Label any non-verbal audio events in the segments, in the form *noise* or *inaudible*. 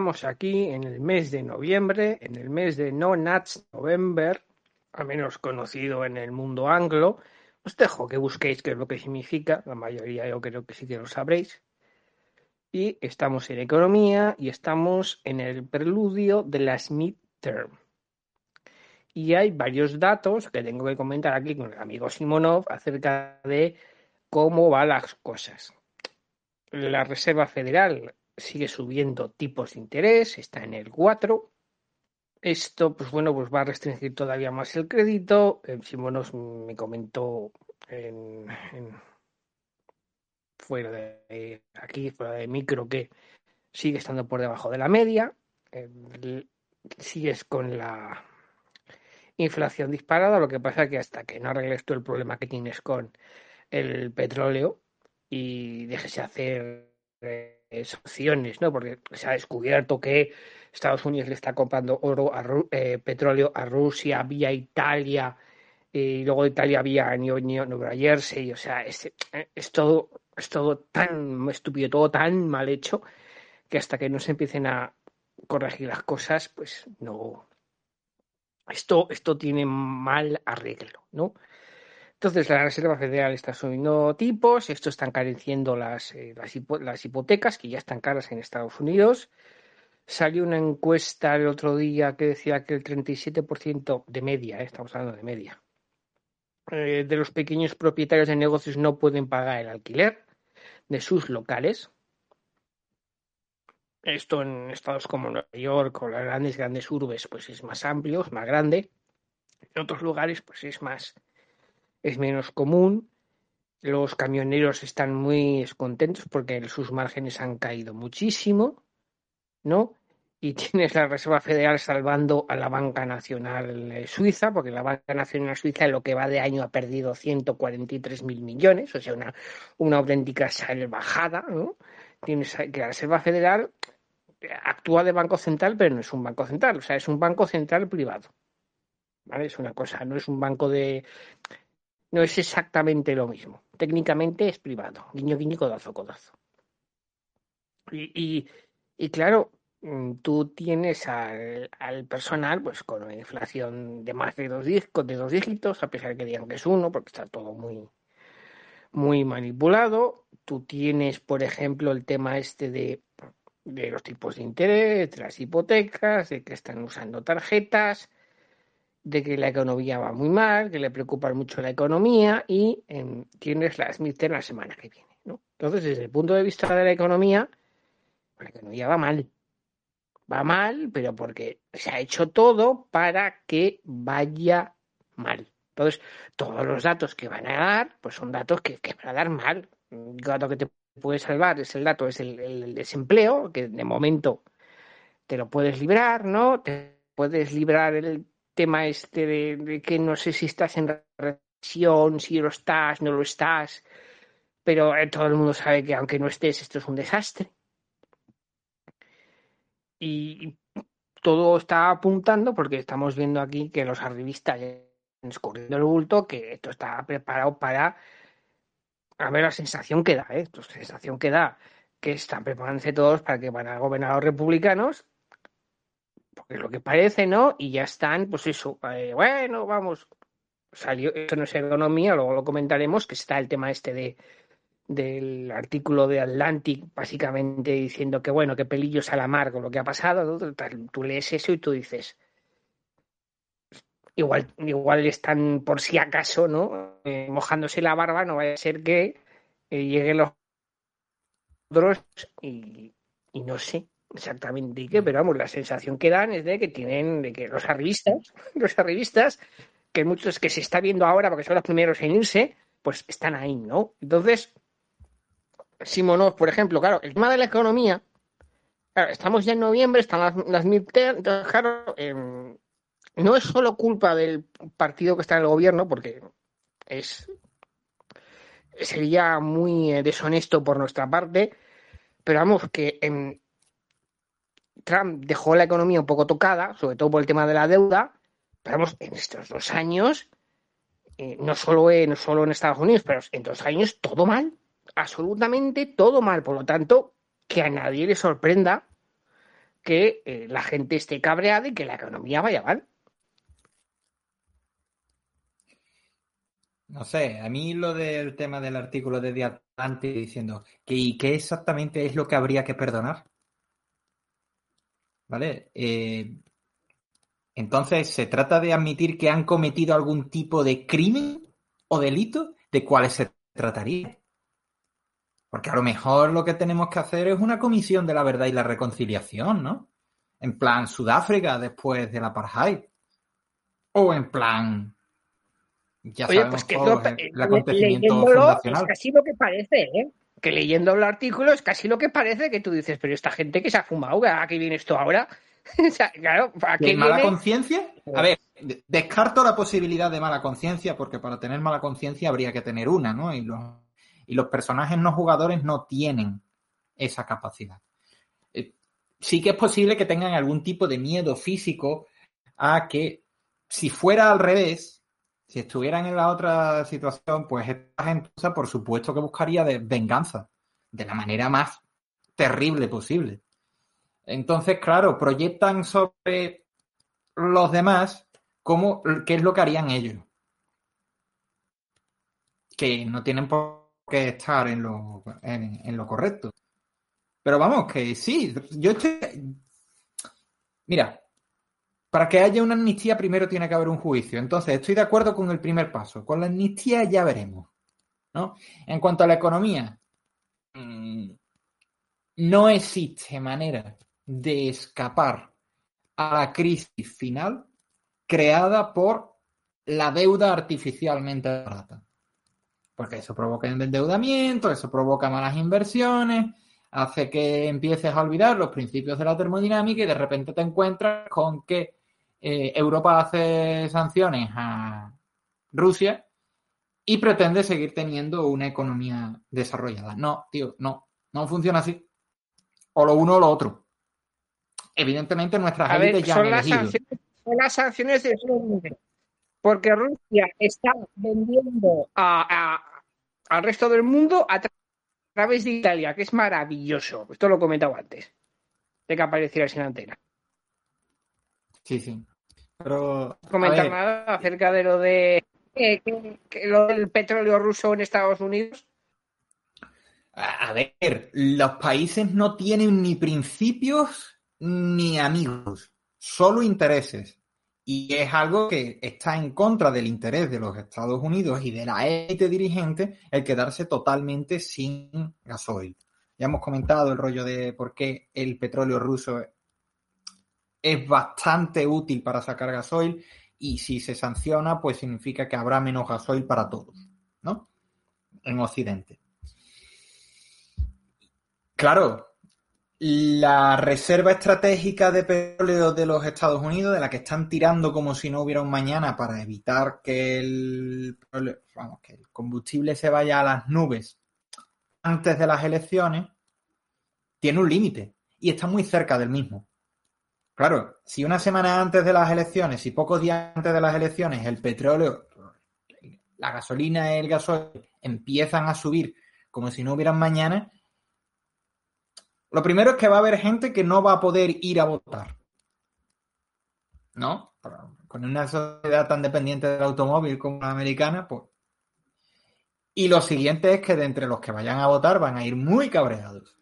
estamos aquí en el mes de noviembre, en el mes de No Nuts November, al menos conocido en el mundo anglo. Os dejo que busquéis qué es lo que significa, la mayoría yo creo que sí que lo sabréis. Y estamos en economía y estamos en el preludio de las midterm. Y hay varios datos que tengo que comentar aquí con el amigo Simonov acerca de cómo van las cosas. La Reserva Federal sigue subiendo tipos de interés, está en el 4. Esto, pues bueno, pues va a restringir todavía más el crédito. Eh, Simonov me comentó en, fuera de aquí, fuera de micro, que sigue estando por debajo de la media. sigues con la inflación disparada, lo que pasa es que hasta que no arregles todo el problema que tienes con el petróleo y dejes de hacer eh, sanciones, ¿no? Porque se ha descubierto que Estados Unidos le está comprando oro a eh, petróleo a Rusia vía Italia y luego Italia vía Nueva Jersey, o sea, es, es todo es todo tan estúpido, todo tan mal hecho que hasta que no se empiecen a corregir las cosas, pues no, esto, esto tiene mal arreglo, ¿no? Entonces la Reserva Federal está subiendo tipos, esto está encareciendo las, eh, las, hipotecas, que ya están caras en Estados Unidos. Salió una encuesta el otro día que decía que el 37% de media, eh, estamos hablando de media, eh, de los pequeños propietarios de negocios no pueden pagar el alquiler de sus locales. Esto en estados como Nueva York o las grandes, grandes urbes, pues es más amplio, es más grande. En otros lugares, pues es más, es menos común. Los camioneros están muy descontentos porque sus márgenes han caído muchísimo, ¿no? Y *laughs* tienes la Reserva Federal salvando a la Banca Nacional Suiza, porque la Banca Nacional Suiza en lo que va de año ha perdido 143 mil millones, o sea, una, una auténtica salvajada, ¿no? tienes que la Reserva Federal actúa de banco central, pero no es un banco central, o sea, es un banco central privado. ¿Vale? Es una cosa, no es un banco de. No es exactamente lo mismo. Técnicamente es privado. Guiño, guiño, codazo, codazo. Y, y, claro, mm, tú tienes al, al, personal pues con una inflación de más de dos, de dos dígitos, a pesar de que digan que es uno, porque está todo muy, muy manipulado. Tú tienes, por ejemplo, el tema este de, de los tipos de interés, de las hipotecas, de que están usando tarjetas, de que la economía va muy mal, que le preocupa mucho la economía y em, tienes las midterm la semana que viene. ¿no? Entonces, desde el punto de vista de la economía, la economía va mal. Va mal, pero porque se ha hecho todo para que vaya mal. Entonces, todos los datos que van a dar, pues son datos que, van a dar mal. El dato que te puede salvar es el dato, es el, desempleo, que de momento te lo puedes librar, ¿no? Te puedes librar el tema este de, que no sé si estás en recesión, si lo estás, no lo estás, pero eh, todo el mundo sabe que aunque no estés, esto es un desastre. Y todo está apuntando porque estamos viendo aquí que los arribistas escurriendo el bulto que esto está preparado para a ver la sensación que da, ¿eh? la sensación que da que están preparándose todos para que van a gobernar los republicanos, porque lo que parece, ¿no? Y ya están, pues eso, eh, bueno, vamos, salió, esto no es economía, luego lo comentaremos, que está el tema este de del artículo de Atlantic, básicamente diciendo que bueno, que pelillos a la mar con lo que ha pasado, tú lees eso y tú dices, igual, igual están por si acaso, ¿no? Eh, mojándose la barba, no vaya a ser que eh, lleguen los otros y, no sé exactamente qué, pero vamos, la sensación que dan es de que tienen, de que los arribistas, *laughs* los arribistas, que muchos que se está viendo ahora porque son los primeros en irse, pues están ahí, ¿no? Entonces, Simonov, por ejemplo, claro, el tema de la economía, claro, estamos ya en noviembre, están las, las midterm, claro, eh, no es solo culpa del partido que está en el gobierno, porque es sería muy eh, deshonesto por nuestra parte, pero vamos que Trump dejó la economía un poco tocada, sobre todo por el tema de la deuda, pero vamos, en estos dos años, eh, no, solo en, solo en Estados Unidos, pero en dos años todo mal, absolutamente todo mal, por lo tanto, que a nadie le sorprenda que eh, la gente esté cabreada y que la economía vaya mal. No sé, a mí lo del tema del artículo de Diatlante diciendo que ¿y qué exactamente es lo que habría que perdonar? ¿Vale? Eh, entonces, ¿se trata de admitir que han cometido algún tipo de crimen o delito? ¿De cuáles se trataría? Porque a lo mejor lo que tenemos que hacer es una comisión de la verdad y la reconciliación, ¿no? En plan Sudáfrica después del apartheid. O en plan ya Oye, pues que el acontecimiento fundacional. Es casi lo que parece, ¿eh? Que leyendo el artículo es casi lo que parece que tú dices, pero esta gente que se ha fumado, ¿a qué viene esto ahora? *laughs* o sea, claro, ¿a qué mala conciencia? A ver, descarto la posibilidad de mala conciencia, porque para tener mala conciencia habría que tener una, ¿no? Y los, y los personajes no jugadores no tienen esa capacidad. Eh, sí que es posible que tengan algún tipo de miedo físico a que si fuera al revés, si estuvieran en la otra situación, pues esta gente, por supuesto que buscaría de venganza, de la manera más terrible posible. Entonces, claro, proyectan sobre los demás cómo, qué es lo que harían ellos. Que no tienen por qué estar en lo, en lo correcto. Pero vamos, que sí, yo estoy... Mira, para que haya una amnistía primero tiene que haber un juicio. Entonces, estoy de acuerdo con el primer paso. Con la amnistía ya veremos. ¿no? En cuanto a la economía, mm, no existe manera de escapar a la crisis final creada por la deuda artificialmente barata. Porque eso provoca endeudamiento, eso provoca malas inversiones, hace que empieces a olvidar los principios de la termodinámica y de repente te encuentras con que eh, Europa hace sanciones a Rusia y pretende seguir teniendo una economía desarrollada. No, tío, no, no funciona así. O lo uno o lo otro. Evidentemente nuestras élites ya son las sanciones, son las sanciones de porque Rusia está vendiendo al resto del mundo a través de Italia, que es maravilloso. Esto lo he comentado antes de que apareciera sin antena. Sí, sí. Pero. ¿Comentar nada acerca de lo de. lo del petróleo ruso en Estados Unidos? A ver, los países no tienen ni principios ni amigos, solo intereses. Y es algo que está en contra del interés de los Estados Unidos y de la élite dirigente el quedarse totalmente sin gasoil. Ya hemos comentado el rollo de por qué el petróleo ruso es bastante útil para sacar gasoil y si se sanciona, pues significa que habrá menos gasoil para todos, ¿no? En Occidente. Claro, la reserva estratégica de petróleo de los Estados Unidos, de la que están tirando como si no hubiera un mañana para evitar que el, que el combustible se vaya a las nubes antes de las elecciones, tiene un límite y está muy cerca del mismo. Claro, si una semana antes de las elecciones y pocos días antes de las elecciones el petróleo, la gasolina y el gasoil empiezan a subir como si no hubieran mañana, lo primero es que va a haber gente que no va a poder ir a votar. ¿No? Con una sociedad tan dependiente del automóvil como la americana, pues. Y lo siguiente es que de entre los que vayan a votar van a ir muy cabreados.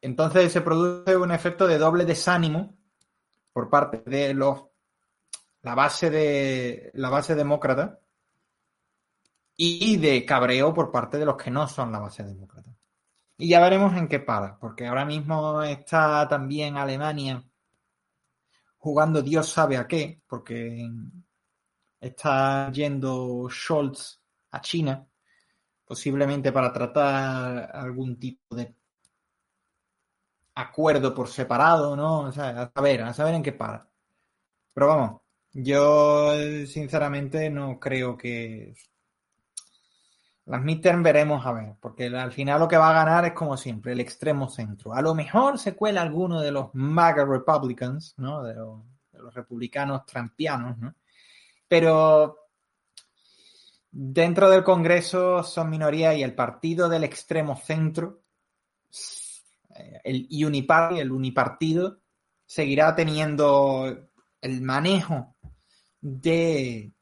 Entonces se produce un efecto de doble desánimo por parte de los la base de la base demócrata y de cabreo por parte de los que no son la base demócrata. Y ya veremos en qué para, porque ahora mismo está también Alemania jugando Dios sabe a qué, porque está yendo Scholz a China, posiblemente para tratar algún tipo de acuerdo por separado, ¿no? O sea, a saber, a saber en qué para. Pero vamos, yo sinceramente no creo que... Las midterm veremos a ver, porque al final lo que va a ganar es como siempre, el extremo centro. A lo mejor se cuela alguno de los MAGA Republicans, ¿no? De los, los republicanos trampianos, ¿no? Pero dentro del Congreso son minoría y el partido del extremo centro el uniparty, el unipartido, seguirá teniendo el manejo de,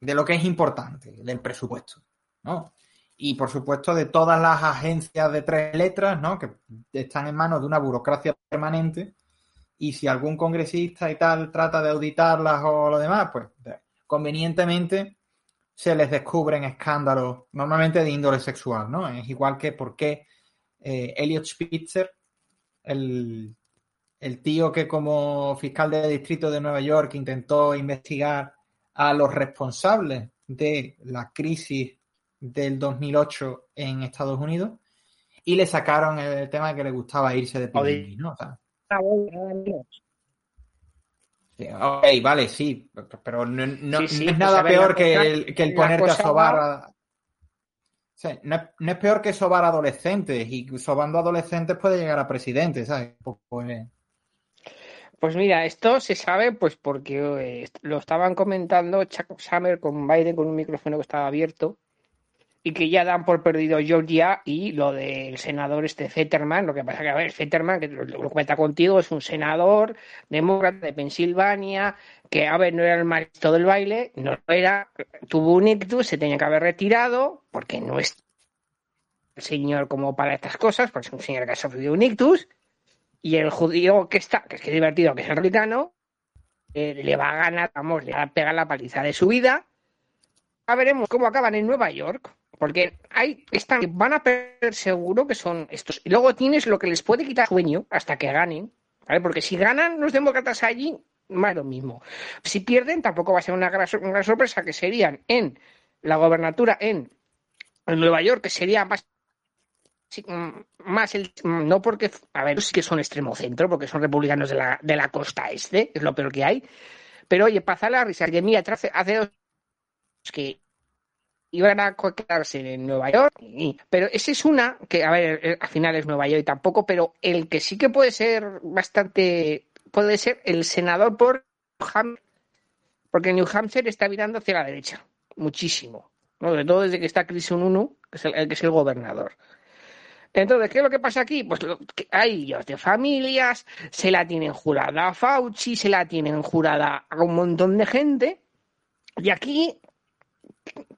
de lo que es importante, del presupuesto, ¿no? Y por supuesto de todas las agencias de tres letras, ¿no? Que están en manos de una burocracia permanente. Y si algún congresista y tal trata de auditarlas o lo demás, pues convenientemente se les descubren escándalos, normalmente de índole sexual, ¿no? Es igual que por qué eh, Elliot Spitzer, el, el tío que como fiscal de distrito de Nueva York intentó investigar a los responsables de la crisis del 2008 en Estados Unidos y le sacaron el tema de que le gustaba irse de Pirelli, ¿no? O sea, ok, vale, sí, pero no, no, Sí, sí, no es pues, nada peor que el, que el ponerte a sobar va- a... no, es, no es peor que sobar adolescentes y sobando adolescentes puede llegar a presidente, ¿sabes? Poco, eh, Pues mira, esto se sabe pues porque eh, lo estaban comentando Chuck Summer con Biden con un micrófono que estaba abierto y que ya dan por perdido Georgia y lo del senador este Fetterman. Lo que pasa que, a ver, Fetterman, que lo, cuenta contigo, es un senador demócrata de Pensilvania que, a ver, no era el maestro del baile, no era, tuvo un ictus, se tenía que haber retirado porque no es el señor como para estas cosas, porque es un señor que ha sufrido un ictus y el judío que está, que es que es divertido, que es republicano, eh, le va a ganar, vamos, le va a pegar la paliza de su vida. Ya veremos cómo acaban en Nueva York, porque hay, están, van a perder seguro que son estos. Y luego tienes lo que les puede quitar sueño hasta que ganen, ¿vale? Porque si ganan los demócratas allí, más lo mismo. Si pierden, tampoco va a ser una gran, sorpresa, que serían en la gobernatura en, Nueva York, que sería más mm, más el mm, no porque a ver sí que son extremo centro porque son republicanos de la, de la costa este es lo peor que hay pero oye pasa la risa que mira hace, hace dos que iban a quedarse en Nueva York pero esa es una que a ver eh, al final es Nueva York y tampoco pero el que sí que puede ser bastante puede ser el senador por New Hampshire, porque New Hampshire está virando hacia la derecha muchísimo sobre todo desde que está Chris Sununu que es el, que es el gobernador entonces, ¿qué es lo que pasa aquí? Pues hay líos de familias, se la tienen jurada a Fauci, se la tienen jurada a un montón de gente. Y aquí,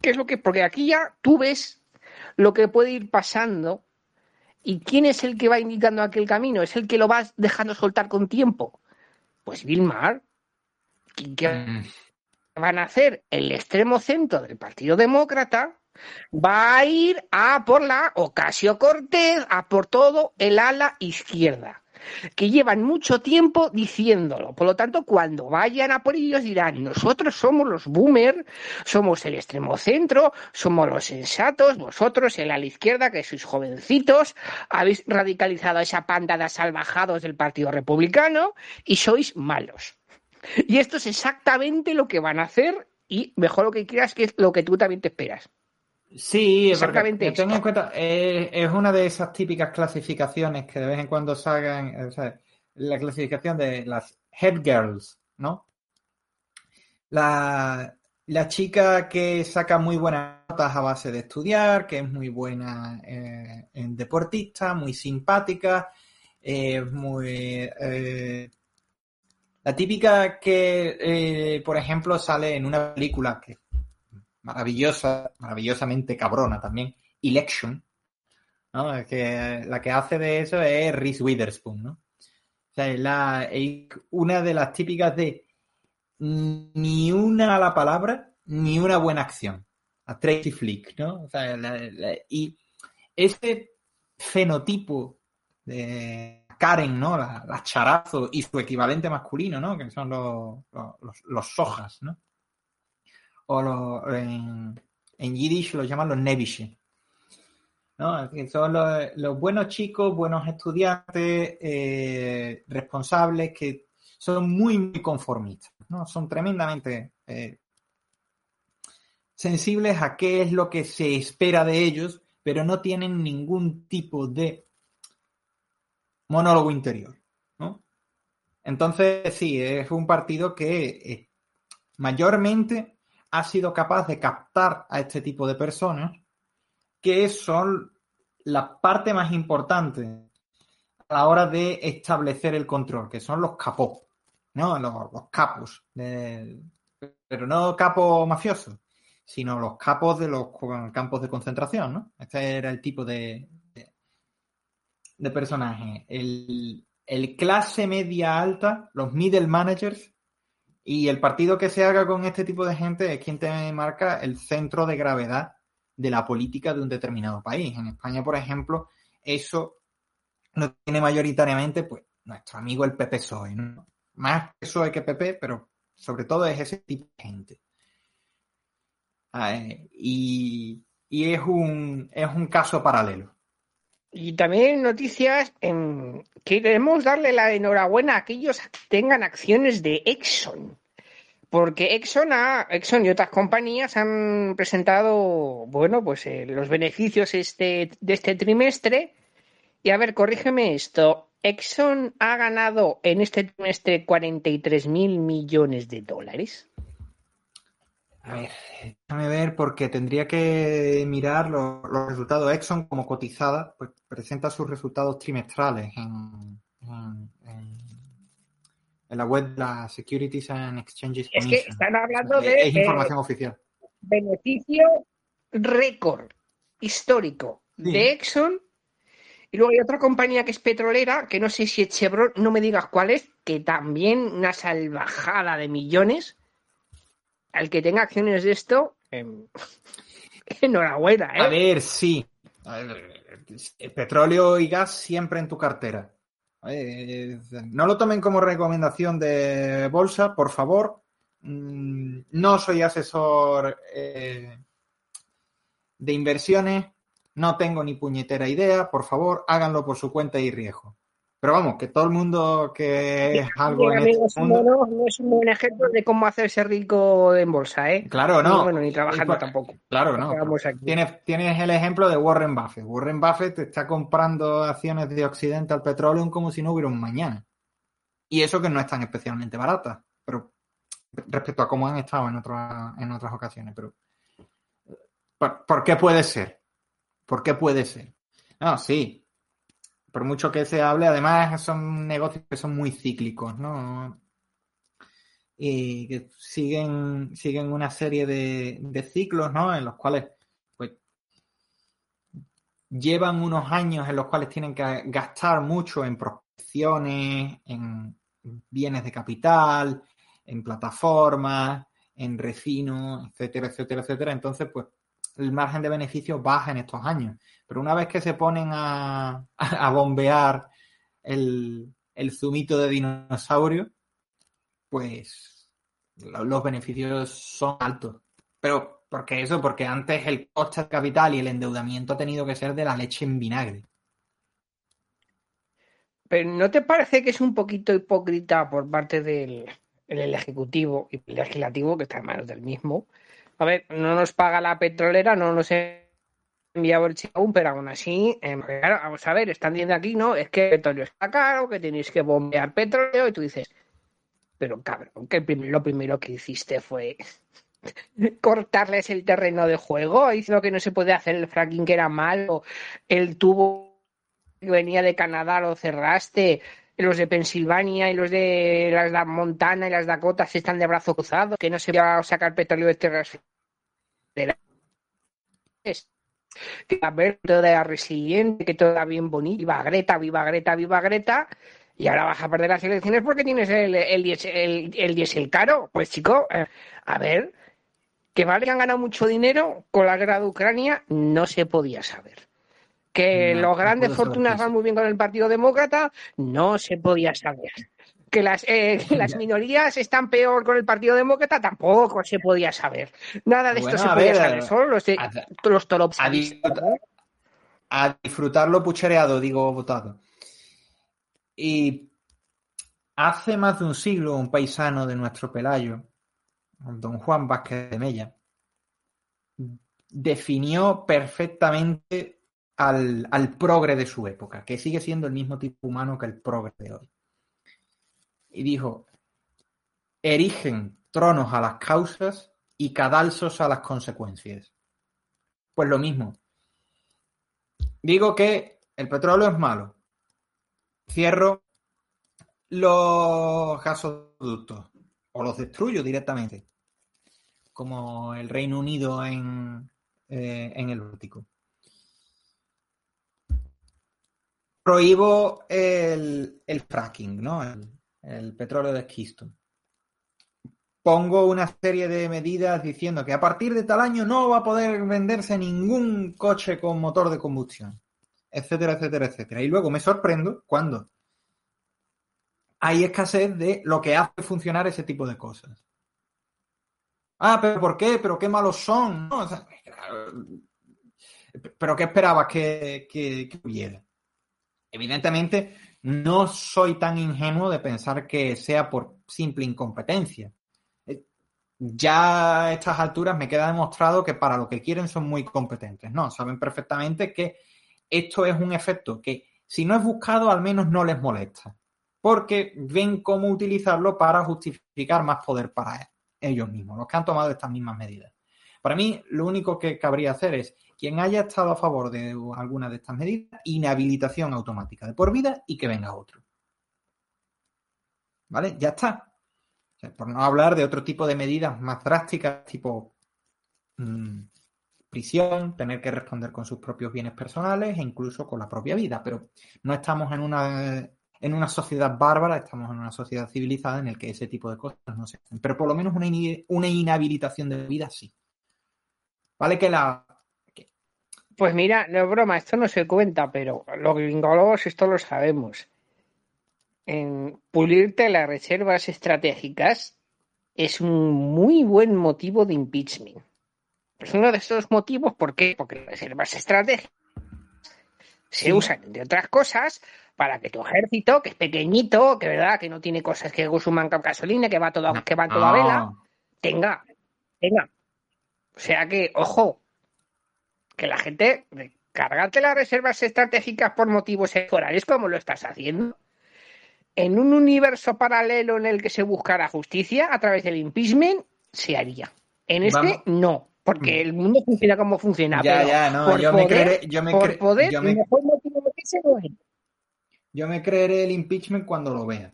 ¿qué es lo que? Porque aquí ya tú ves lo que puede ir pasando y quién es el que va indicando aquel camino, es el que lo vas dejando soltar con tiempo. Pues. ¿Qué- qué mm, van a hacer? El extremo centro del Partido Demócrata va a ir a por la Ocasio Cortez, a por todo el ala izquierda, que llevan mucho tiempo diciéndolo. Por lo tanto, cuando vayan a por ellos dirán, nosotros somos los boomers, somos el extremo centro, somos los sensatos, vosotros el ala izquierda, que sois jovencitos, habéis radicalizado a esa panda de salvajados del Partido Republicano y sois malos. Y esto es exactamente lo que van a hacer y mejor lo que quieras, que es lo que tú también te esperas. Sí, Exactamente porque ten esto. en cuenta, eh, es una de esas típicas clasificaciones que de vez en cuando salgan, eh, o sea, la clasificación de las head girls, ¿no? La, la chica que saca muy buenas notas a base de estudiar, que es muy buena eh, en deportista, muy simpática, eh, muy... eh, la típica que, eh, por ejemplo, sale en una película que maravillosa, maravillosamente cabrona también, Election, ¿no? Que la que hace de eso es Reese Witherspoon, ¿no? O sea, es la, una de las típicas de ni una mala palabra, ni una buena acción. A Tracy Flick, ¿no? O sea, y ese fenotipo de Karen, ¿no? La, la charazo y su equivalente masculino, ¿no? Que son los, los- los sojas, ¿no? O los, en, en Yiddish los llaman los Nevishe. ¿no? Son los, los buenos chicos, buenos estudiantes, eh, responsables, que son muy, muy conformistas, ¿no? Son tremendamente eh, sensibles a qué es lo que se espera de ellos, pero no tienen ningún tipo de monólogo interior, ¿no? Entonces, sí, es un partido que eh, mayormente ha sido capaz de captar a este tipo de personas que son la parte más importante a la hora de establecer el control, que son los capos, ¿no? Los, capos, pero no capos mafiosos, sino los capos de los campos de concentración, ¿no? Este era el tipo de, de, personaje. El, el clase media alta, los middle managers, y el partido que se haga con este tipo de gente es quien te marca el centro de gravedad de la política de un determinado país. En España, por ejemplo, eso lo tiene mayoritariamente pues nuestro amigo el PP PSOE, ¿no? Más PSOE que PP, pero sobre todo es ese tipo de gente. Ah, eh, y, es, un, es un caso paralelo. Y también noticias en que queremos darle la enhorabuena a aquellos que tengan acciones de Exxon. Porque Exxon, Exxon y otras compañías han presentado, bueno, pues eh, los beneficios este, de este trimestre. Y a ver, corrígeme esto. Exxon ha ganado en este trimestre 43 mil millones de dólares. A ver, déjame ver porque tendría que mirar los, resultados. Exxon como cotizada, pues presenta sus resultados trimestrales en la web de la Securities and Exchanges Es que están hablando de... Es información oficial. Beneficio récord histórico de Exxon. Y luego hay otra compañía que es petrolera, que no sé si es Chevron, no me digas cuál es, que también una salvajada de millones. Al que tenga acciones de esto, em, *laughs* enhorabuena, ¿eh? A ver, sí. petróleo y gas siempre en tu cartera. Eh, no lo tomen como recomendación de bolsa, por favor. Mm, no soy asesor eh, de inversiones, no tengo ni puñetera idea, por favor, háganlo por su cuenta y riesgo. Pero vamos, que todo el mundo que es algo en este mundo... no, es un buen ejemplo de cómo hacerse rico en bolsa, ¿eh? Claro, no. bueno, ni trabajando tampoco. Claro, no. Tienes, tienes el ejemplo de Warren Buffett. Warren Buffett está comprando acciones de Occidental Petroleum como si no hubiera un mañana. Y eso que no están especialmente baratas, pero respecto a cómo han estado en, otras en otras ocasiones. Pero, ¿por qué puede ser? ¿Por qué puede ser? No, sí, por mucho que se hable, además son negocios que son muy cíclicos, ¿no? Y que siguen, siguen una serie de, ciclos, ¿no? En los cuales, pues, llevan unos años en los cuales tienen que gastar mucho en prospecciones, en bienes de capital, en plataformas, en refino, etcétera, etcétera, etcétera. Entonces, pues, el margen de beneficio baja en estos años. Pero una vez que se ponen a, *laughs* bombear el, zumito de dinosaurio, pues los beneficios son altos. Pero, ¿por qué eso? Porque antes el coste capital y el endeudamiento ha tenido que ser de la leche en vinagre. Pero ¿no te parece que es un poquito hipócrita por parte del Ejecutivo y el Legislativo, que está en manos del mismo? A ver, no nos paga la petrolera, no nos enviado el aún, pero aún así, em, vamos a ver, están diciendo aquí, no, es que el petróleo está caro, que tenéis que bombear petróleo, y tú dices, pero cabrón, que lo primero que hiciste fue *laughs* cortarles el terreno de juego, diciendo que no se puede hacer el fracking que era malo, el tubo que venía de Canadá lo cerraste, los de Pensilvania y los de las Montana y las Dakotas están de brazo cruzado, que no se va a sacar petróleo de tierras que a ver toda resiliente, que toda bien bonita, viva Greta, viva Greta, viva Greta, y ahora vas a perder las elecciones porque tienes el, el, el, el diésel caro. Pues chico, eh, a ver, que vale que han ganado mucho dinero con la guerra de Ucrania, no se podía saber. Que los grandes fortunas van muy bien con el Partido Demócrata, no se podía saber que las, eh, *laughs* las minorías están peor con el Partido Demócrata, tampoco se podía saber. Nada de esto se podía saber, solo los, de, a, los a, disfrutar, a disfrutarlo puchereado, digo, votado. Y hace más de un siglo, un paisano de nuestro Pelayo, don Juan Vázquez de Mella, definió perfectamente al, al progre de su época, que sigue siendo el mismo tipo humano que el progre de hoy y dijo, erigen tronos a las causas y cadalsos a las consecuencias. Pues lo mismo. Digo que el petróleo es malo. cierro los gasoductos o los destruyo directamente, como el Reino Unido en, eh, en el Báltico. Prohíbo el, el fracking, ¿no? El, el petróleo de esquisto. Pongo una serie de medidas diciendo que a partir de tal año no va a poder venderse ningún coche con motor de combustión, etcétera, etcétera, etcétera. Y luego me sorprendo cuando hay escasez de lo que hace funcionar ese tipo de cosas. Ah, pero ¿por qué? ¿Pero qué malos son? ¿No? ¿Pero qué esperabas que, que hubiera? Evidentemente, no soy tan ingenuo de pensar que sea por simple incompetencia. Eh, ya a estas alturas me queda demostrado que para lo que quieren son muy competentes. No, saben perfectamente que esto es un efecto que si no es buscado al menos no les molesta. Porque ven cómo utilizarlo para justificar más poder para ellos mismos, los que han tomado estas mismas medidas. Para mí, lo único que cabría hacer es quien haya estado a favor de alguna de estas medidas, inhabilitación automática de por vida y que venga otro. ¿Vale? Ya está. Por no hablar de otro tipo de medidas más drásticas, tipo mmm, prisión, tener que responder con sus propios bienes personales e incluso con la propia vida. Pero no estamos en una, en una sociedad bárbara, estamos en una sociedad civilizada en la que ese tipo de cosas no se hacen. Pero por lo menos una, una inhabilitación de vida sí. Vale que la pues mira, no es broma, esto no se cuenta, pero los gringólogos esto lo sabemos. En pulirte las reservas estratégicas es un muy buen motivo de impeachment. Es uno de esos motivos, ¿por qué? Porque las reservas estratégicas se sí. usan, entre otras cosas, para que tu ejército, que es pequeñito, que verdad, que no tiene cosas que consuman gasolina, que va todo, que va toda vela, tenga, tenga. O sea que, ojo, que la gente cargarte las reservas estratégicas por motivos electorales como lo estás haciendo. En un universo paralelo en el que se buscara justicia a través del impeachment, se haría. En este, Vamos. no, porque el mundo funciona como funciona. Ya, pero ya, no, por yo poder, me creeré, yo me, por poder, yo me- mejor motivo que se no es. yo me creeré el impeachment cuando lo vea.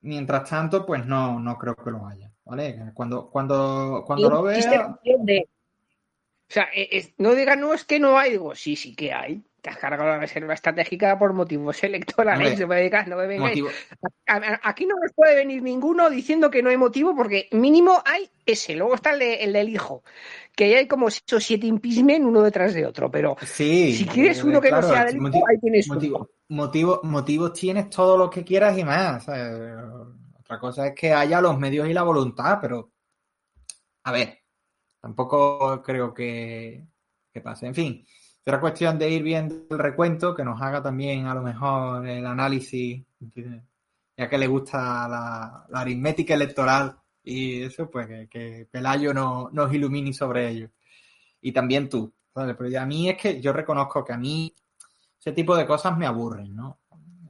Mientras tanto, pues no, no creo que lo haya, ¿vale? Cuando, cuando, cuando lo vea, de- O sea, es- no digan, no, es que no hay. Digo, sí, sí que hay. Te has cargado la reserva estratégica por motivos electorales. No me digas, no me vengáis. motivo, A- a- Aquí no nos puede venir ninguno diciendo que no hay motivo, porque mínimo hay ese. Luego está el, de- el del hijo, que hay como seis o siete impeachment uno detrás de otro. Pero sí, si quieres uno que claro, no sea del hijo, ahí tienes uno. motivo, motivo- motivos tienes todo lo que quieras y más. Otra cosa es que haya los medios y la voluntad, pero a ver, tampoco creo que, que pase. En fin, será cuestión de ir viendo el recuento, que nos haga también a lo mejor el análisis, ya que le gusta la, la aritmética electoral y eso, pues que, que Pelayo no, nos ilumine sobre ello. Y también tú, ¿sabes? Pero a mí es que yo reconozco que a mí ese tipo de cosas me aburren, ¿no?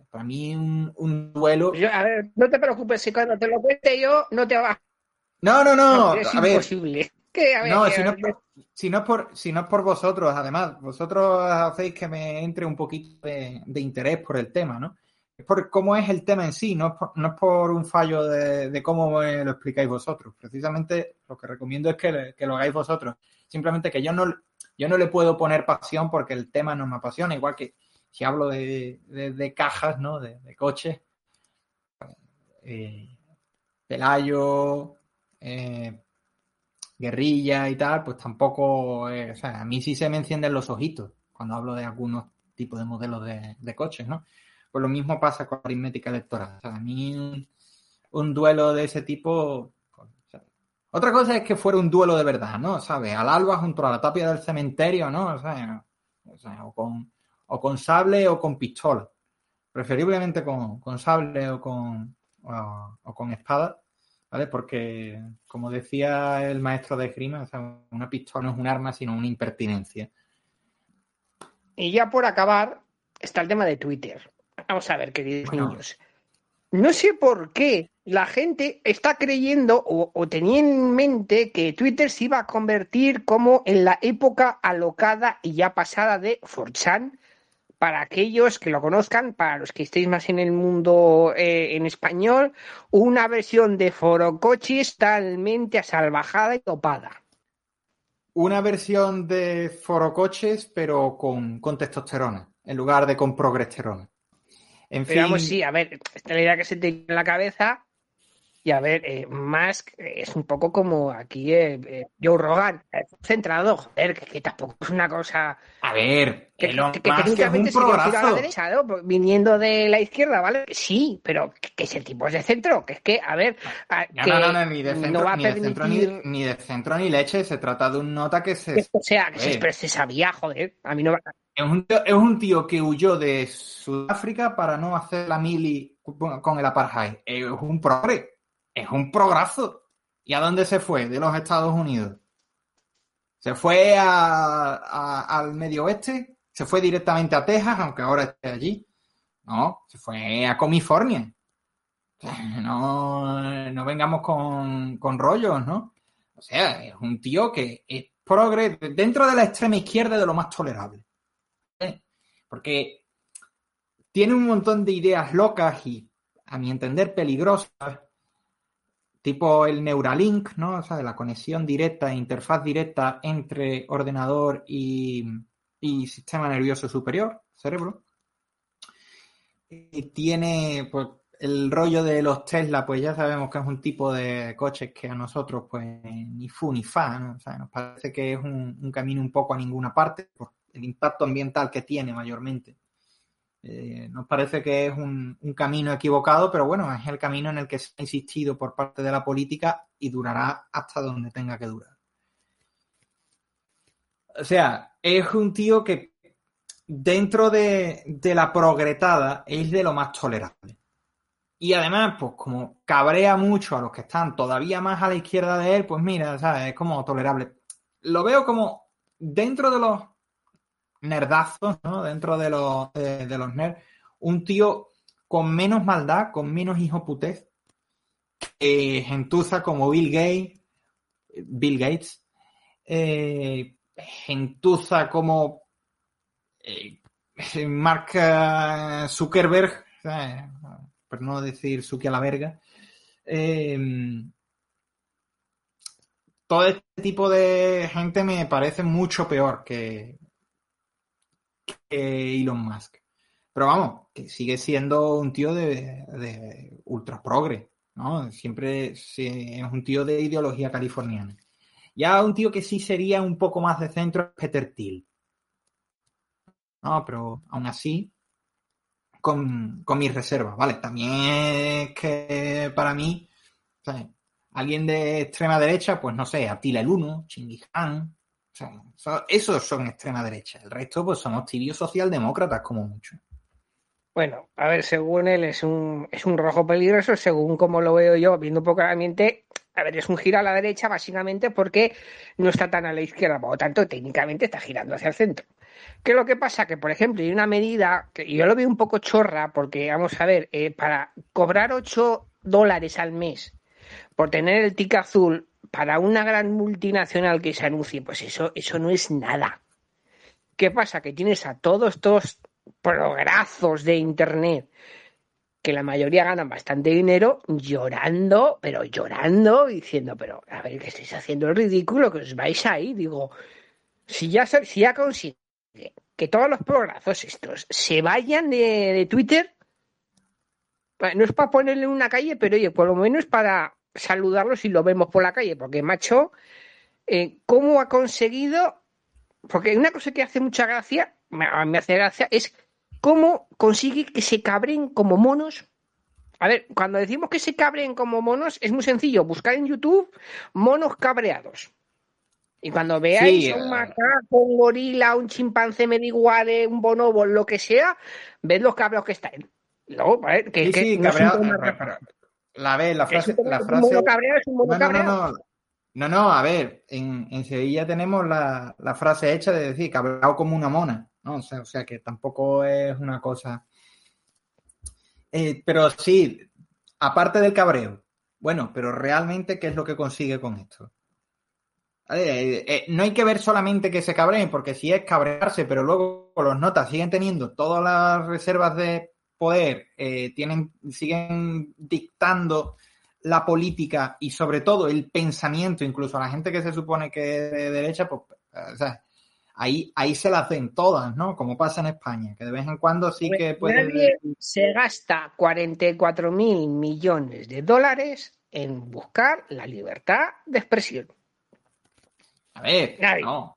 Para mí un, un duelo... Yo, a ver, no te preocupes, si cuando te lo cuente yo, no te va. No, no, no, es a ver, imposible. Que, a ver, No, si no, es por, si, no es por, si no es por vosotros, además, vosotros hacéis que me entre un poquito de, de interés por el tema, ¿no? Es por cómo es el tema en sí, no es por, no es por un fallo de, de cómo me lo explicáis vosotros. Precisamente lo que recomiendo es que, le- que lo hagáis vosotros. Simplemente que yo no, yo no le puedo poner pasión porque el tema no me apasiona, igual que si hablo de, de- de cajas, ¿no? De, de coches. Eh, Pelayo, eh, guerrilla y tal, pues tampoco, eh, o sea, a mí sí se me encienden los ojitos cuando hablo de algunos tipos de modelos de, de coches, ¿no? Pues lo mismo pasa con aritmética electoral. O sea, a mí un, duelo de ese tipo... pues, otra cosa es que fuera un duelo de verdad, ¿no? ¿Sabes? Al alba junto a la tapia del cementerio, ¿no? O sea, o, con, o con sable o con pistola. Preferiblemente con, con sable o con, o con espada, ¿vale? Porque, como decía el maestro de esgrima, o sea, una pistola no es un arma, sino una impertinencia. Y ya por acabar, está el tema de Twitter. Vamos a ver, queridos Bueno. niños. No sé por qué la gente está creyendo o, o tenía en mente que Twitter se iba a convertir como en la época alocada y ya pasada de 4chan para aquellos que lo conozcan, para los que estéis más en el mundo eh, en español, una versión de Forocochis totalmente asalvajada y topada. Una versión de Forocoches, pero con, con testosterona, en lugar de con progesterona. En fin... Vamos, sí, a ver, esta la idea que se te en la cabeza y a ver, eh, Musk es un poco como aquí eh, eh Joe Rogan, centrado, joder, que, tampoco es una cosa. A ver, que, que, que técnicamente se a la derecha, ¿no? Pues viniendo de la izquierda, ¿vale? Sí, pero que, ese tipo es de centro, que es que, a ver. no, no, no, ni de centro, va a ni, de centro ni, de centro ni leche, se trata de un nota que se. O sea, que se, se, sabía, joder, a mí no va. Es un, tío, es un tío que huyó de Sudáfrica para no hacer la mili con el apartheid. Es un progre es un prograzo. ¿Y a dónde se fue? De los Estados Unidos. Se fue al medio oeste, se fue directamente a Texas, aunque ahora esté allí. No, se fue a California. No, no vengamos con, con rollos, ¿no? O sea, es un tío que es progre dentro de la extrema izquierda de lo más tolerable. Porque tiene un montón de ideas locas y, a mi entender, peligrosas tipo el Neuralink, ¿no? O sea, la conexión directa, interfaz directa entre ordenador y, sistema nervioso superior, cerebro. Y tiene, pues, el rollo de los Tesla, pues ya sabemos que es un tipo de coches que a nosotros, pues, ni fu ni fa, ¿no? O sea, nos parece que es un, un camino un poco a ninguna parte, por el impacto ambiental que tiene mayormente. Eh, nos parece que es un, camino equivocado, pero bueno, es el camino en el que se ha insistido por parte de la política y durará hasta donde tenga que durar. O sea, es un tío que dentro de, de la progretada es de lo más tolerable. Y además, pues como cabrea mucho a los que están todavía más a la izquierda de él, pues mira, ¿sabes? es como tolerable. Lo veo como dentro de los nerdazos, ¿no? Dentro de los, de, los nerds. Un tío con menos maldad, con menos hijo putez, que gentuza como Bill Gates, Bill Gates, eh, gentuza como eh, *laughs* Mark eh, Zuckerberg, por no decir Zuki a la verga. todo este tipo de gente me parece mucho peor que, Elon Musk. Pero vamos, que sigue siendo un tío de, ultra progre, ¿no? Siempre es un tío de ideología californiana. Ya un tío que sí sería un poco más de centro es Peter Thiel. No, pero aún así, con, mis reservas, ¿vale? También es que para mí, alguien de extrema derecha, pues no sé, Attila el Uno, Chinggis Khan, esos son extrema derecha. El resto, pues somos tibios socialdemócratas, como mucho. Bueno, a ver, según él es un, es un rojo peligroso, según como lo veo yo, viendo un poco la ambiente, a ver, es un giro a la derecha básicamente porque no está tan a la izquierda, por lo tanto, técnicamente está girando hacia el centro. ¿Qué es lo que pasa? Que, por ejemplo, hay una medida que yo lo veo un poco chorra porque, vamos a ver, eh, para cobrar 8 dólares al mes por tener el tic azul para una gran multinacional que se anuncie, pues eso, eso no es nada. ¿Qué pasa? Que tienes a todos estos prograzos de Internet, que la mayoría ganan bastante dinero, llorando, pero llorando, diciendo, pero a ver, que estáis haciendo el ridículo, que os vais ahí. Digo, si ya, si ya consigue que todos los prograzos estos se vayan de, de Twitter, no es para ponerle en una calle, pero oye, por lo menos para saludarlo si lo vemos por la calle, porque macho, eh, ¿cómo ha conseguido? Porque una cosa que hace mucha gracia, me, me hace gracia, es cómo consigue que se cabren como monos. A ver, cuando decimos que se cabren como monos, es muy sencillo, buscar en YouTube monos cabreados. Y cuando veáis un eh, macaco, un gorila, un chimpancé mediguare, un bonobo, lo que sea, ved los cabreos que están. No, Que, sí, cabreado, la vez, la frase. la frase... no, no, a ver, en, Sevilla tenemos la, frase hecha de decir cabreado como una mona, ¿no? O sea, o sea que tampoco es una cosa. Eh, pero sí, aparte del cabreo, bueno, pero realmente, ¿qué es lo que consigue con esto? Eh, eh, no hay que ver solamente que se cabreen, porque si es cabrearse, pero luego los notas siguen teniendo todas las reservas de poder, eh, tienen, siguen dictando la política y sobre todo el pensamiento, incluso a la gente que se supone que es de derecha, pues, o sea, ahí, ahí se la hacen todas, ¿no? Como pasa en España, que de vez en cuando sí que puede... Nadie se gasta 44 mil millones de dólares en buscar la libertad de expresión. A ver, Nadie. no.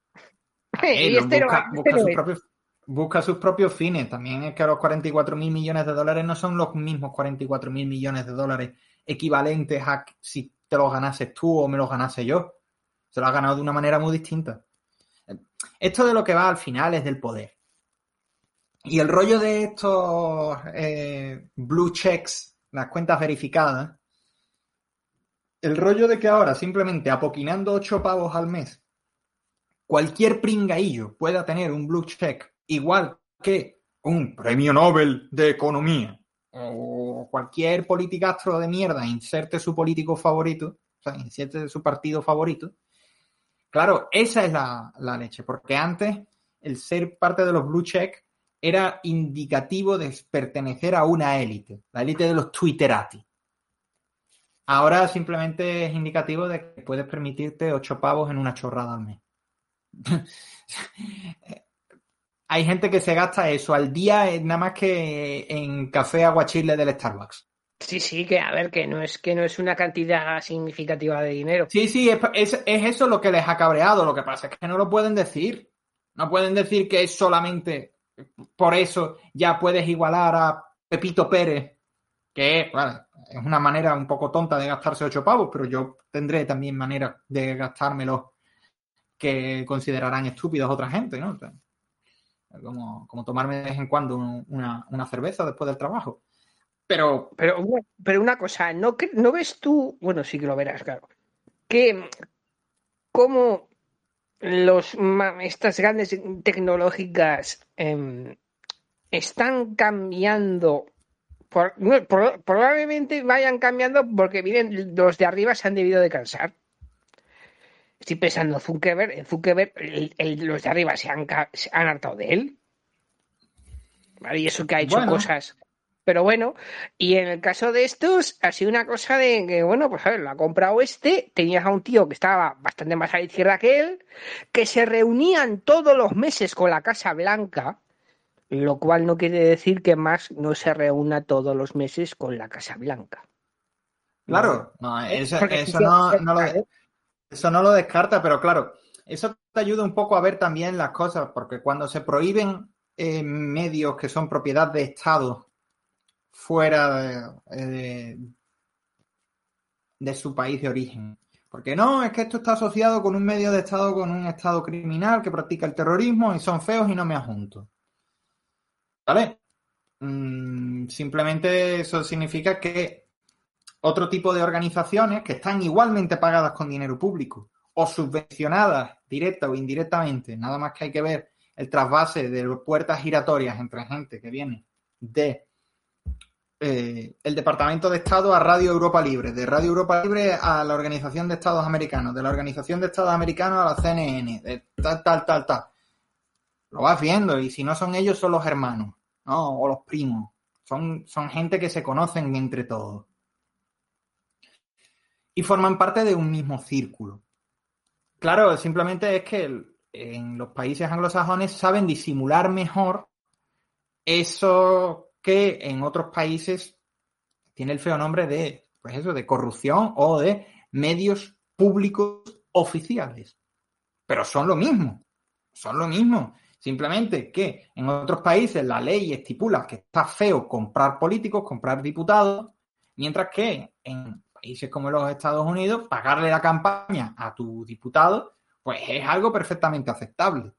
A *laughs* ver, este no- busca, este busca no propios, busca sus propios fines. También es que los 44 mil millones de dólares no son los mismos 44 mil millones de dólares equivalentes a si te los ganases tú o me los ganase yo. Se los ha ganado de una manera muy distinta. Esto de lo que va al final es del poder. Y el rollo de estos eh, blue checks, las cuentas verificadas, el rollo de que ahora simplemente apoquinando 8 pavos al mes, cualquier pringaillo pueda tener un blue check igual que un premio Nobel de Economía o cualquier politicastro de mierda inserte su político favorito, o sea, inserte su partido favorito. Claro, esa es la, la leche, porque antes el ser parte de los blue check era indicativo de pertenecer a una élite, la élite de los twitterati. Ahora simplemente es indicativo de que puedes permitirte ocho pavos en una chorrada al mes. *laughs* Hay gente que se gasta eso al día eh, nada más que en café aguachile del Starbucks. Sí, sí, que a ver, que no es que no es una cantidad significativa de dinero. Sí, sí, es, es- es eso lo que les ha cabreado. Lo que pasa es que no lo pueden decir. No pueden decir que es solamente por eso ya puedes igualar a Pepito Pérez, que es, bueno, es una manera un poco tonta de gastarse ocho pavos, pero yo tendré también manera de gastármelos que considerarán estúpidos otra gente, ¿no? Como, como tomarme de vez en cuando un- una, una cerveza después del trabajo. Pero Pero, pero una cosa, ¿no, ¿no ves tú? Bueno, sí que lo verás, claro. Que como los estas grandes tecnológicas em, están cambiando, por- probablemente vayan cambiando porque miren, los de arriba se han debido de cansar. Estoy pensando en Zuckerberg, en Zuckerberg el- el- los de arriba se han, ca- se han hartado de él. ¿Vale? Y eso que ha hecho Bueno. cosas. Pero bueno, y en el caso de estos, ha sido una cosa de que, bueno, pues a ver, lo ha comprado este, tenías a un tío que estaba bastante más a la izquierda que él, que se reunían todos los meses con la Casa Blanca, lo cual no quiere decir que más no se reúna todos los meses con la Casa Blanca. Claro, no, eso, Porque eso que- no, no lo, ¿eh? Eso no lo descarta, pero claro, eso te ayuda un poco a ver también las cosas, porque cuando se prohíben eh, medios que son propiedad de Estado fuera de, de- su país de origen, porque no, es que esto está asociado con un medio de Estado, con un Estado criminal que practica el terrorismo y son feos y no me adjunto. ¿Vale? Mm, simplemente eso significa que otro tipo de organizaciones que están igualmente pagadas con dinero público o subvencionadas directa o indirectamente, nada más que hay que ver el trasvase de puertas giratorias entre gente que viene de eh, el Departamento de Estado a Radio Europa Libre, de Radio Europa Libre a la Organización de Estados Americanos, de la Organización de Estados Americanos a la CNN, de tal, tal, tal, tal. Lo vas viendo y si no son ellos son los hermanos, ¿no? O los primos. Son, son gente que se conocen entre todos y forman parte de un mismo círculo. Claro, simplemente es que en los países anglosajones saben disimular mejor eso que en otros países tiene el feo nombre de, pues de corrupción o de medios públicos oficiales. Pero son lo mismo, son lo mismo. Simplemente que en otros países la ley estipula que está feo comprar políticos, comprar diputados, mientras que en países como los Estados Unidos, pagarle la campaña a tu diputado, pues es algo perfectamente aceptable.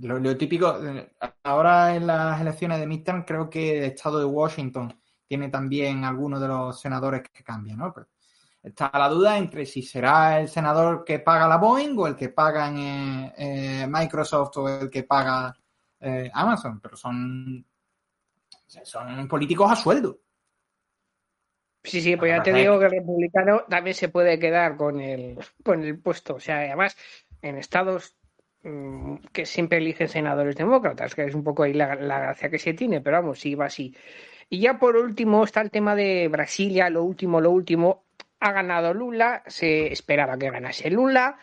Lo, típico, eh, ahora en las elecciones de midterm, creo que el estado de Washington tiene también algunos de los senadores que cambian, ¿no? Pero está la duda entre si será el senador que paga la Boeing o el que paga eh, eh, Microsoft o el que paga eh, Amazon, pero son, son políticos a sueldo. Sí, sí, pues ya te digo que el republicano también se puede quedar con el, con el puesto. O sea, además, en estados mm, que siempre eligen senadores demócratas, que es un poco ahí la, gracia que se tiene, pero vamos, sí va así. Y ya por último está el tema de Brasilia, lo último, lo último. Ha ganado Lula, se esperaba que ganase Lula.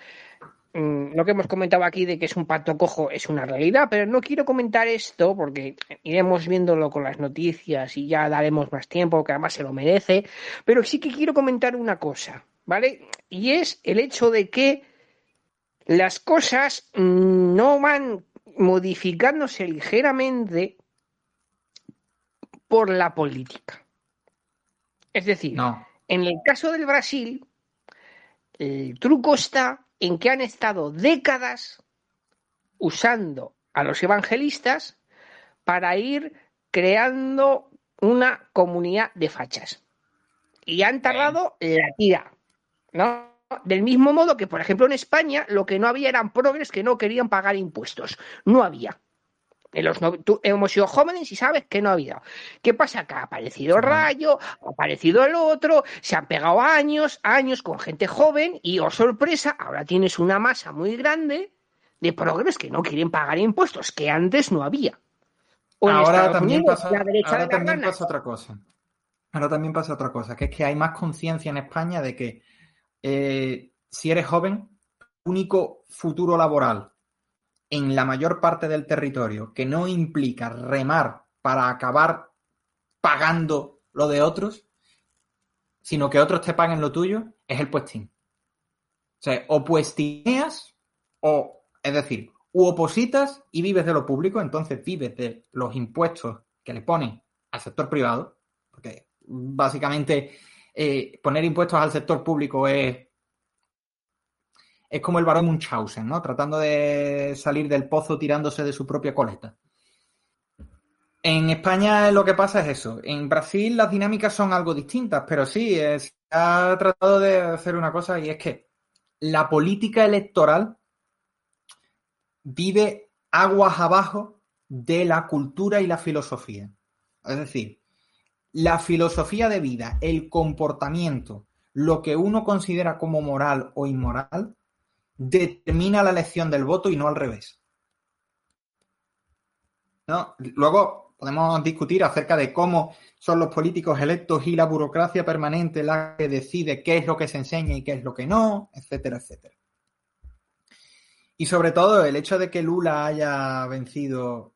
Mm, lo que hemos comentado aquí de que es un pato cojo es una realidad, pero no quiero comentar esto porque iremos viéndolo con las noticias y ya daremos más tiempo, que además se lo merece, pero sí que quiero comentar una cosa, ¿vale? Y es el hecho de que las cosas no van modificándose ligeramente por la política. Es decir, en el caso del Brasil, el truco está en que han estado décadas usando a los evangelistas para ir creando una comunidad de fachas. Y han tardado la tira, ¿no? Del mismo modo que, por ejemplo, en España lo que no había eran progres que no querían pagar impuestos. No había. En los hemos sido jóvenes y sabes que no ha habido. ¿Qué pasa? Que ha aparecido el Rayo, ha aparecido el otro, se han pegado años, años con gente joven y, oh sorpresa, ahora tienes una masa muy grande de progres que no quieren pagar impuestos, que antes no había. ahora también, pasa, otra cosa. Ahora también pasa otra cosa, que es que hay más conciencia en España de que eh, si eres joven, único futuro laboral en la mayor parte del territorio que no implica remar para acabar pagando lo de otros, sino que otros te paguen lo tuyo, es el puestín. O sea, o puestineas, o, es decir, u opositas y vives de lo público, entonces vives de los impuestos que le ponen al sector privado, porque básicamente eh, poner impuestos al sector público es es como el varón Munchausen, ¿no? Tratando de salir del pozo tirándose de su propia coleta. En España lo que pasa es eso. En Brasil las dinámicas son algo distintas, pero sí, se ha tratado de hacer una cosa y es que la política electoral vive aguas abajo de la cultura y la filosofía. Es decir, la filosofía de vida, el comportamiento, lo que uno considera como moral o inmoral, determina la elección del voto y no al revés. ¿No? Luego podemos discutir acerca de cómo son los políticos electos y la burocracia permanente la que decide qué es lo que se enseña y qué es lo que no, etcétera, etcétera. Y sobre todo el hecho de que Lula haya vencido.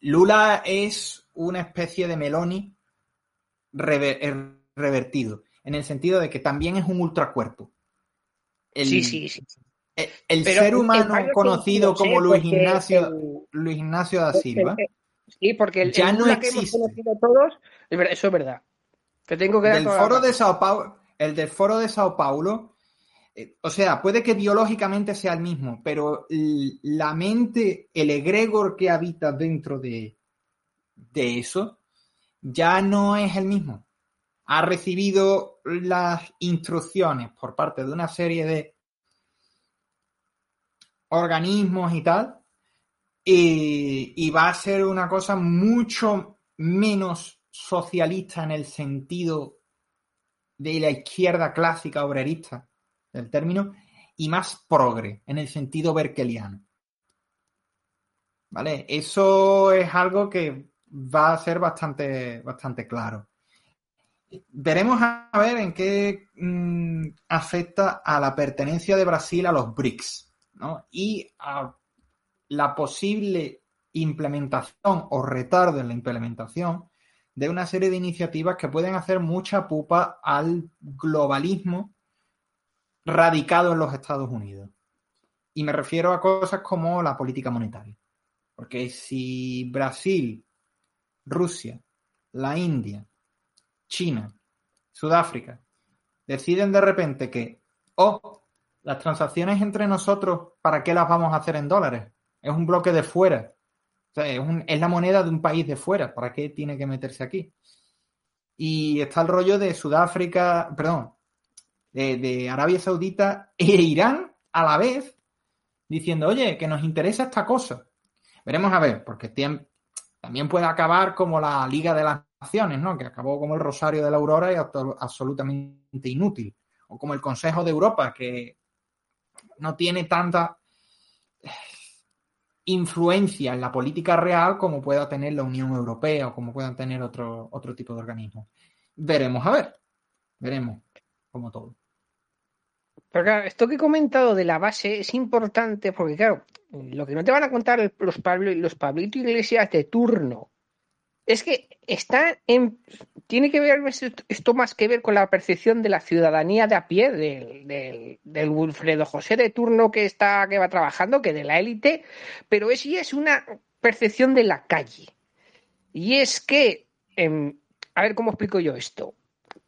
Lula es una especie de Meloni revertido, en el sentido de que también es un ultracuerpo sí, sí, sí. El, ser humano conocido como Luis Ignacio, Luis Ignacio da Silva. Sí, porque el, ya no existe. todos, eso es verdad. Que tengo que del foro de Sao Paulo, el del foro de Sao Paulo, eh, o sea, puede que biológicamente sea el mismo, pero la mente, el egregor que habita dentro de, de eso, ya no es el mismo ha recibido las instrucciones por parte de una serie de organismos y tal, y, va a ser una cosa mucho menos socialista en el sentido de la izquierda clásica obrerista del término, y más progre en el sentido berkeliano. ¿Vale? Eso es algo que va a ser bastante, bastante claro. Veremos a ver en qué mm, afecta a la pertenencia de Brasil a los BRICS ¿no? y a la posible implementación o retardo en la implementación de una serie de iniciativas que pueden hacer mucha pupa al globalismo radicado en los Estados Unidos. Y me refiero a cosas como la política monetaria. Porque si Brasil, Rusia, la India, China, Sudáfrica, deciden de repente que, oh, las transacciones entre nosotros, ¿para qué las vamos a hacer en dólares? Es un bloque de fuera. O sea, es, la moneda de un país de fuera. ¿Para qué tiene que meterse aquí? Y está el rollo de Sudáfrica, perdón, de, Arabia Saudita e Irán a la vez, diciendo, oye, que nos interesa esta cosa. Veremos a ver, porque también puede acabar como la Liga de las naciones, ¿no? Que acabó como el Rosario de la Aurora y absolutamente inútil. O como el Consejo de Europa, que no tiene tanta influencia en la política real como pueda tener la Unión Europea o como puedan tener otro, otro tipo de organismos. Veremos a ver, veremos como todo. Pero claro, esto que he comentado de la base es importante porque, claro, lo que no te van a contar los, Pablo, los Pablito Iglesias de turno es que está en. Tiene que ver esto más que ver con la percepción de la ciudadanía de a pie, del, del, Wilfredo José de turno que está, que va trabajando, que de la élite, pero es, y es una percepción de la calle. Y es que, em, a ver cómo explico yo esto.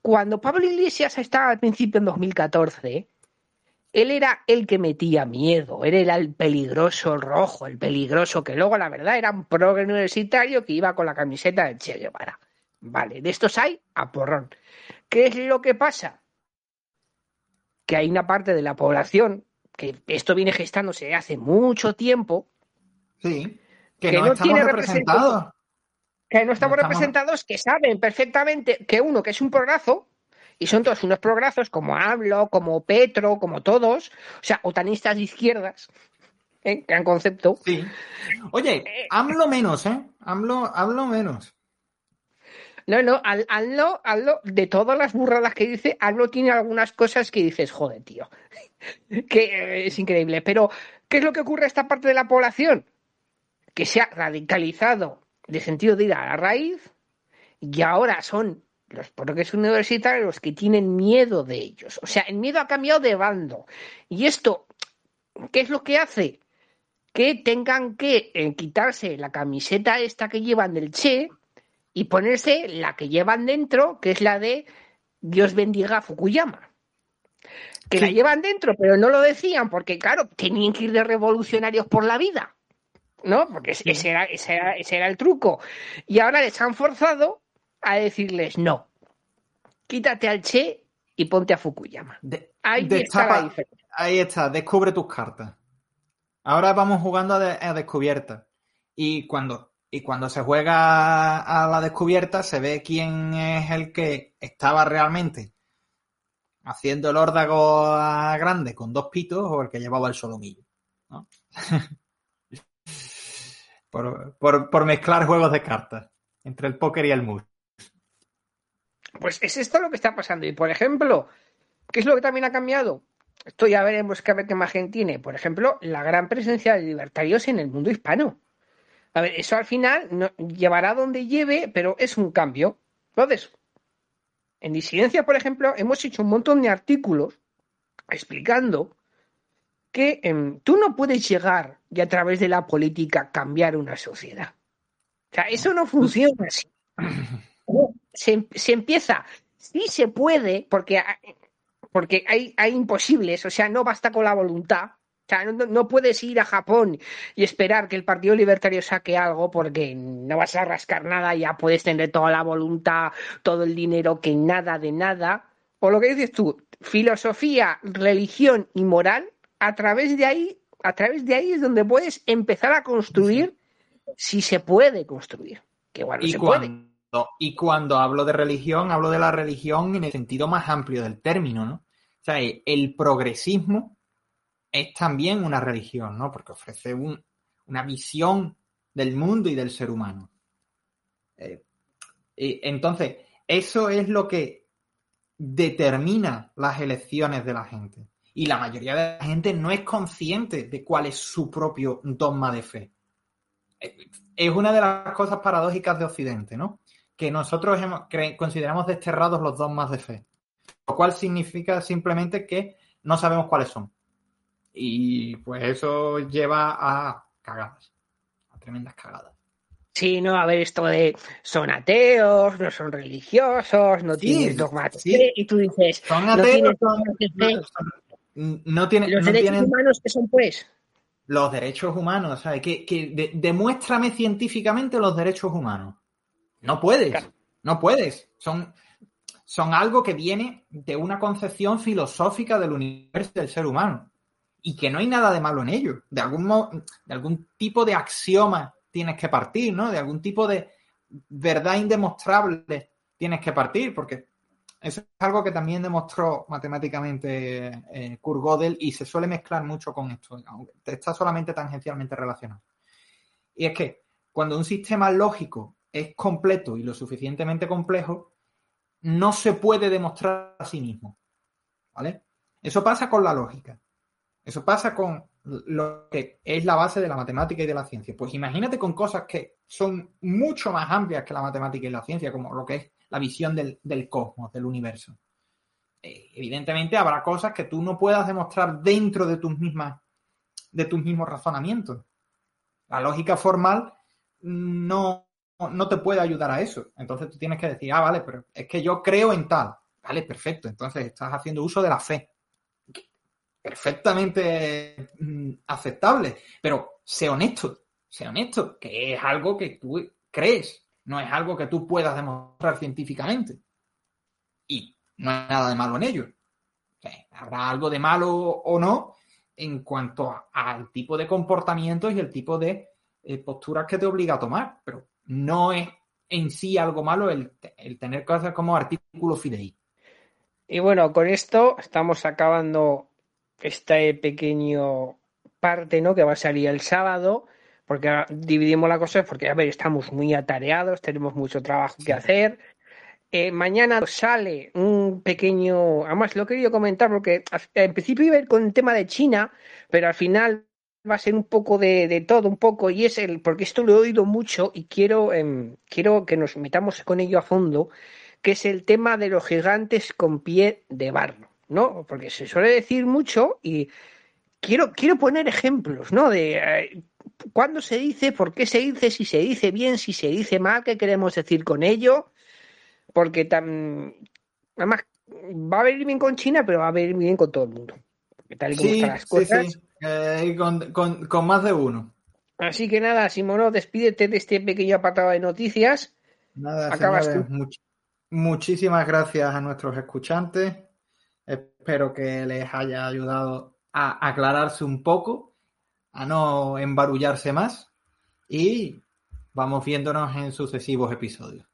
Cuando Pablo Iglesias estaba al principio en 2014, él era el que metía miedo, él era el peligroso rojo, el peligroso que luego la verdad era un progre universitario que iba con la camiseta de Che Guevara. Vale, de estos hay a porrón. ¿Qué es lo que pasa? Que hay una parte de la población, que esto viene gestándose hace mucho tiempo, sí, que, no, tiene representados. Que no estamos, representados, que saben perfectamente que uno que es un porrazo, y son todos unos prograzos como AMLO, como Petro, como todos, o sea, otanistas de izquierdas, ¿eh? gran concepto. Sí. Oye, eh, AMLO menos, ¿eh? AMLO, AMLO menos. No, no, AMLO, AMLO, de todas las burradas que dice, AMLO tiene algunas cosas que dices, joder, tío, *laughs* que eh, es increíble. Pero, ¿qué es lo que ocurre a esta parte de la población? Que se ha radicalizado de sentido de ir a la raíz y ahora son los es universitarios los que tienen miedo de ellos. O sea, el miedo ha cambiado de bando. Y esto, ¿qué es lo que hace? Que tengan que eh, quitarse la camiseta esta que llevan del Che y ponerse la que llevan dentro, que es la de Dios bendiga a Fukuyama. Que la llevan dentro, pero no lo decían porque, claro, tenían que ir de revolucionarios por la vida. ¿No? Porque ese, era, ese, era, ese era el truco. Y ahora les han forzado a decirles no. Quítate al Che y ponte a Fukuyama. ahí está Ahí está, descubre tus cartas. Ahora vamos jugando a, descubierta. Y cuando, y cuando se juega a la descubierta, se ve quién es el que estaba realmente haciendo el órdago grande con dos pitos o el que llevaba el solomillo. *laughs* por, por mezclar juegos de cartas entre el póker y el mus. Pues es esto lo que está pasando. Y por ejemplo, ¿qué es lo que también ha cambiado? Esto ya veremos qué, qué imagen tiene. Por ejemplo, la gran presencia de libertarios en el mundo hispano. A ver, eso al final llevará donde lleve, pero es un cambio. Entonces, en disidencia, por ejemplo, hemos hecho un montón de artículos explicando que em, tú no puedes llegar y a través de la política cambiar una sociedad. O sea, eso no funciona así. *laughs* se, se empieza, sí se puede, porque, porque hay, hay imposibles, o sea, no basta con la voluntad. O sea, no, no, puedes ir a Japón y esperar que el Partido Libertario saque algo porque no vas a rascar nada, ya puedes tener toda la voluntad, todo el dinero, que nada de nada. O lo que dices tú, filosofía, religión y moral, a través de ahí, a través de ahí es donde puedes empezar a construir si se puede construir. Que bueno, se puede y cuando hablo de religión, hablo de la religión en el sentido más amplio del término, ¿no? O sea, el progresismo es también una religión, ¿no? Porque ofrece una visión del mundo y del ser humano. Eh, entonces, eso es lo que determina las elecciones de la gente. Y la mayoría de la gente no es consciente de cuál es su propio dogma de fe. Eh, es una de las cosas paradójicas de Occidente, ¿no? Que nosotros consideramos desterrados los dogmas de fe, lo cual significa simplemente que no sabemos cuáles son. Y pues eso lleva a cagadas, a tremendas cagadas. Sí, no, a ver, esto de son ateos, no son religiosos, no tienen dogmas de fe, y tú dices, son ateos, no, tienen, los derechos humanos que son pues. Los derechos humanos, ¿sabes? Que, que demuéstrame científicamente los derechos humanos. No puedes, no puedes. Son, son algo que viene de una concepción filosófica del universo del ser humano y que no hay nada de malo en ello. De algún, de algún tipo de axioma tienes que partir, ¿no? De algún tipo de, verdad indemostrable tienes que partir, porque eso es algo que también demostró matemáticamente eh, Kurt Gödel y se suele mezclar mucho con esto, aunque está solamente tangencialmente relacionado. Y es que cuando un sistema lógico es completo y lo suficientemente complejo, no se puede demostrar a sí mismo. ¿Vale? Eso pasa con la lógica. Eso pasa con lo que es la base de la matemática y de la ciencia. Pues imagínate con cosas que son mucho más amplias que la matemática y la ciencia, como lo que es la visión del, cosmos, del universo. Eh, evidentemente habrá cosas que tú no puedas demostrar dentro de tus mismas, de tus mismos razonamientos. La lógica formal no, no te puede ayudar a eso. Entonces tú tienes que decir, ah, vale, pero es que yo creo en tal. Vale, perfecto. Entonces estás haciendo uso de la fe. Perfectamente mm, aceptable. Pero sé honesto, sé honesto, que es algo que tú crees no es algo que tú puedas demostrar científicamente. Y no hay nada de malo en ello. habrá algo de malo o no en cuanto al tipo de comportamientos y el tipo de eh, posturas que te obliga a tomar, pero no es en sí algo malo el, tener cosas como artículo fidei. Y bueno, con esto estamos acabando este pequeño parte, ¿no? Que va a salir el sábado porque dividimos la cosa porque, a ver, estamos muy atareados, tenemos mucho trabajo que hacer. Eh, mañana sale un pequeño, además lo he querido comentar porque en principio iba a ir con el tema de China, pero al final va a ser un poco de, todo, un poco, y es el, porque esto lo he oído mucho y quiero, em, quiero que nos metamos con ello a fondo, que es el tema de los gigantes con pie de barro, ¿no? Porque se suele decir mucho y quiero, quiero poner ejemplos, ¿no? De eh, cuándo se dice, por qué se dice, si se dice bien, si se dice mal, qué queremos decir con ello, porque tan, además va a venir bien con China, pero va a venir bien con todo el mundo. tal y como están las cosas. Sí, eh, con, más de uno. Así que nada, Simono, despídete de este pequeño apartado de noticias. Nada, Acabas muchísimas gracias a nuestros escuchantes. Espero que les haya ayudado a aclararse un poco a no embarullarse más y vamos viéndonos en sucesivos episodios.